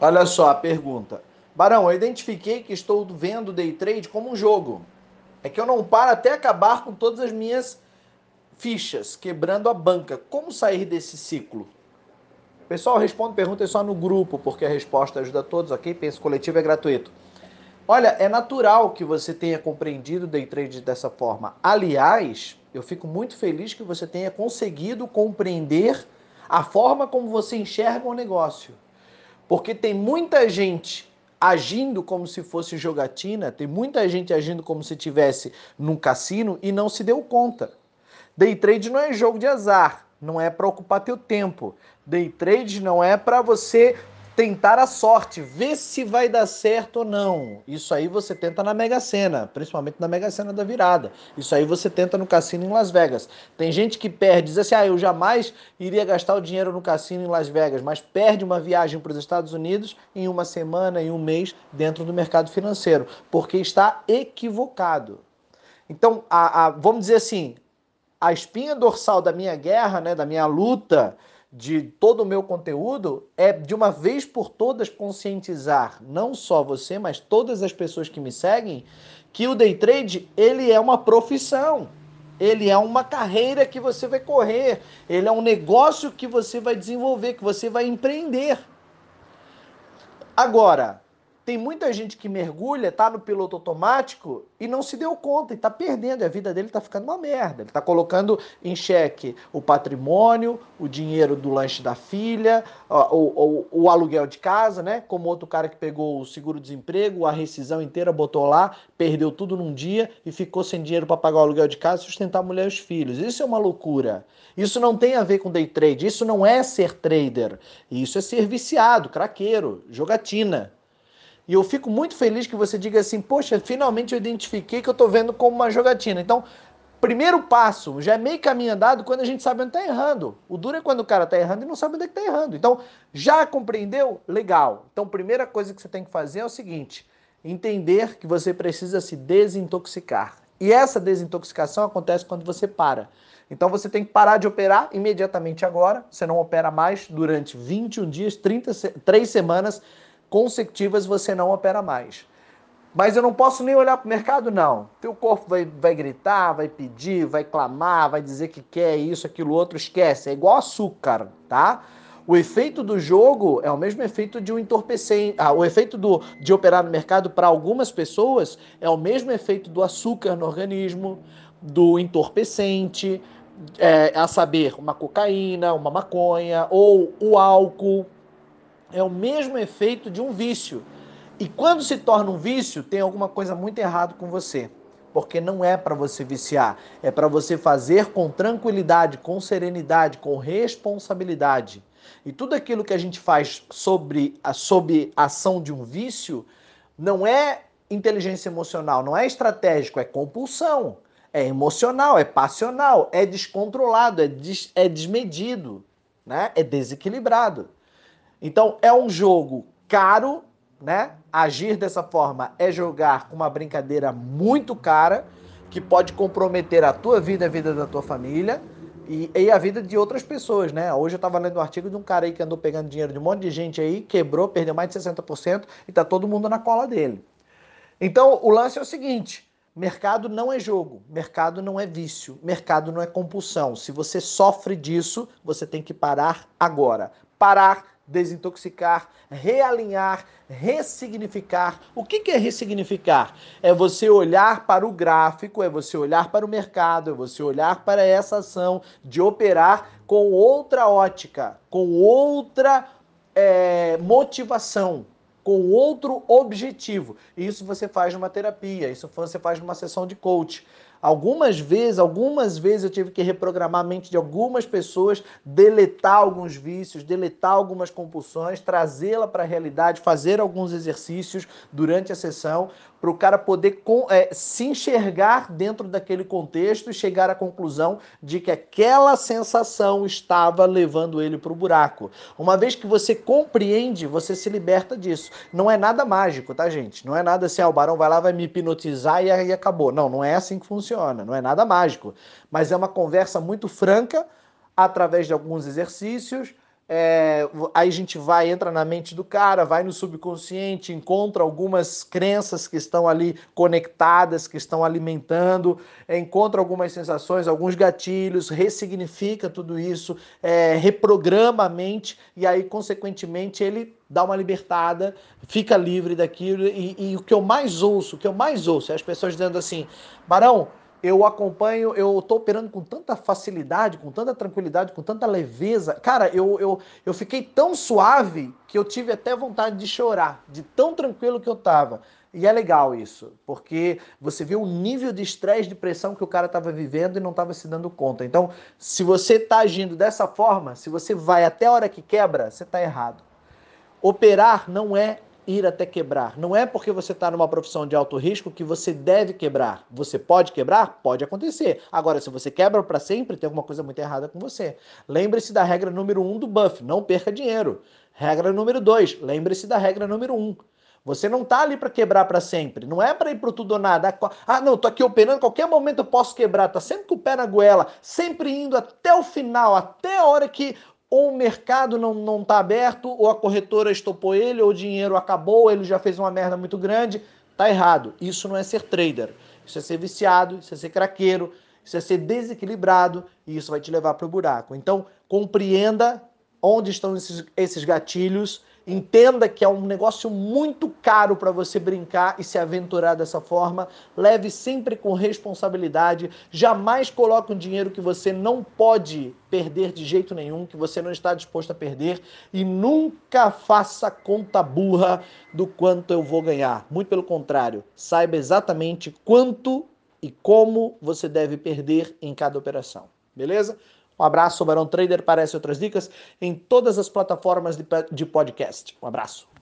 Olha só a pergunta. Barão, eu identifiquei que estou vendo day trade como um jogo. É que eu não paro até acabar com todas as minhas fichas, quebrando a banca. Como sair desse ciclo? Pessoal, responde perguntas só no grupo, porque a resposta ajuda todos, ok? Penso coletivo é gratuito. Olha, é natural que você tenha compreendido day trade dessa forma. Aliás, eu fico muito feliz que você tenha conseguido compreender a forma como você enxerga o negócio. Porque tem muita gente agindo como se fosse jogatina, tem muita gente agindo como se tivesse num cassino e não se deu conta. Day trade não é jogo de azar, não é para ocupar teu tempo. Day trade não é para você tentar a sorte, ver se vai dar certo ou não. Isso aí você tenta na Mega Sena, principalmente na Mega Sena da virada. Isso aí você tenta no cassino em Las Vegas. Tem gente que perde, diz assim: "Ah, eu jamais iria gastar o dinheiro no cassino em Las Vegas", mas perde uma viagem para os Estados Unidos em uma semana, em um mês dentro do mercado financeiro, porque está equivocado. Então, a, a, vamos dizer assim, a espinha dorsal da minha guerra, né, da minha luta, de todo o meu conteúdo é de uma vez por todas conscientizar não só você, mas todas as pessoas que me seguem que o day trade ele é uma profissão. Ele é uma carreira que você vai correr, ele é um negócio que você vai desenvolver, que você vai empreender. Agora, tem muita gente que mergulha, tá no piloto automático e não se deu conta e tá perdendo. A vida dele tá ficando uma merda. Ele tá colocando em xeque o patrimônio, o dinheiro do lanche da filha, o, o, o aluguel de casa, né? Como outro cara que pegou o seguro-desemprego, a rescisão inteira, botou lá, perdeu tudo num dia e ficou sem dinheiro para pagar o aluguel de casa, sustentar a mulher e os filhos. Isso é uma loucura. Isso não tem a ver com day trade. Isso não é ser trader. Isso é ser viciado, craqueiro, jogatina. E eu fico muito feliz que você diga assim: poxa, finalmente eu identifiquei que eu estou vendo como uma jogatina. Então, primeiro passo, já é meio caminho andado quando a gente sabe onde está errando. O duro é quando o cara está errando e não sabe onde é está errando. Então, já compreendeu? Legal. Então, primeira coisa que você tem que fazer é o seguinte: entender que você precisa se desintoxicar. E essa desintoxicação acontece quando você para. Então você tem que parar de operar imediatamente agora. Você não opera mais durante 21 dias, 33 semanas consecutivas você não opera mais. Mas eu não posso nem olhar para o mercado, não. Teu corpo vai, vai gritar, vai pedir, vai clamar, vai dizer que quer isso, aquilo, outro, esquece. É igual açúcar, tá? O efeito do jogo é o mesmo efeito de um entorpecente. Ah, o efeito do, de operar no mercado para algumas pessoas é o mesmo efeito do açúcar no organismo, do entorpecente, é, a saber, uma cocaína, uma maconha ou o álcool é o mesmo efeito de um vício. E quando se torna um vício, tem alguma coisa muito errada com você. Porque não é para você viciar, é para você fazer com tranquilidade, com serenidade, com responsabilidade. E tudo aquilo que a gente faz sobre a, sob a ação de um vício não é inteligência emocional, não é estratégico, é compulsão. É emocional, é passional, é descontrolado, é, des, é desmedido, né? é desequilibrado. Então é um jogo caro, né? Agir dessa forma é jogar com uma brincadeira muito cara que pode comprometer a tua vida, a vida da tua família e, e a vida de outras pessoas, né? Hoje eu estava lendo um artigo de um cara aí que andou pegando dinheiro de um monte de gente aí, quebrou, perdeu mais de 60% e tá todo mundo na cola dele. Então o lance é o seguinte: mercado não é jogo, mercado não é vício, mercado não é compulsão. Se você sofre disso, você tem que parar agora. Parar desintoxicar, realinhar, ressignificar. O que é ressignificar? É você olhar para o gráfico, é você olhar para o mercado, é você olhar para essa ação de operar com outra ótica, com outra é, motivação, com outro objetivo. Isso você faz numa terapia, isso você faz numa sessão de coach. Algumas vezes, algumas vezes eu tive que reprogramar a mente de algumas pessoas, deletar alguns vícios, deletar algumas compulsões, trazê-la para a realidade, fazer alguns exercícios durante a sessão para o cara poder é, se enxergar dentro daquele contexto e chegar à conclusão de que aquela sensação estava levando ele para o buraco. Uma vez que você compreende, você se liberta disso. Não é nada mágico, tá, gente? Não é nada assim, ah, o barão vai lá, vai me hipnotizar e aí acabou. Não, não é assim que funciona. Não é nada mágico. Mas é uma conversa muito franca, através de alguns exercícios é, aí a gente vai, entra na mente do cara, vai no subconsciente, encontra algumas crenças que estão ali conectadas, que estão alimentando, é, encontra algumas sensações, alguns gatilhos, ressignifica tudo isso, é, reprograma a mente e aí, consequentemente, ele dá uma libertada, fica livre daquilo. E, e o que eu mais ouço, o que eu mais ouço é as pessoas dizendo assim, Barão, eu acompanho, eu tô operando com tanta facilidade, com tanta tranquilidade, com tanta leveza. Cara, eu, eu, eu fiquei tão suave que eu tive até vontade de chorar, de tão tranquilo que eu tava. E é legal isso, porque você vê o nível de estresse, de pressão que o cara estava vivendo e não estava se dando conta. Então, se você está agindo dessa forma, se você vai até a hora que quebra, você está errado. Operar não é ir até quebrar. Não é porque você está numa profissão de alto risco que você deve quebrar. Você pode quebrar? Pode acontecer. Agora, se você quebra para sempre, tem alguma coisa muito errada com você. Lembre-se da regra número um do buff: não perca dinheiro. Regra número dois: lembre-se da regra número um. Você não tá ali para quebrar para sempre. Não é para ir pro tudo ou nada. Ah, não, tô aqui operando, qualquer momento eu posso quebrar. Tá sempre com o pé na goela, sempre indo até o final, até a hora que ou o mercado não, não tá aberto, ou a corretora estopou ele, ou o dinheiro acabou, ou ele já fez uma merda muito grande. Tá errado. Isso não é ser trader. Isso é ser viciado, isso é ser craqueiro, isso é ser desequilibrado e isso vai te levar para o buraco. Então, compreenda onde estão esses, esses gatilhos Entenda que é um negócio muito caro para você brincar e se aventurar dessa forma. Leve sempre com responsabilidade. Jamais coloque um dinheiro que você não pode perder de jeito nenhum, que você não está disposto a perder. E nunca faça conta burra do quanto eu vou ganhar. Muito pelo contrário, saiba exatamente quanto e como você deve perder em cada operação. Beleza? Um abraço, Barão Trader. Parece outras dicas em todas as plataformas de podcast. Um abraço.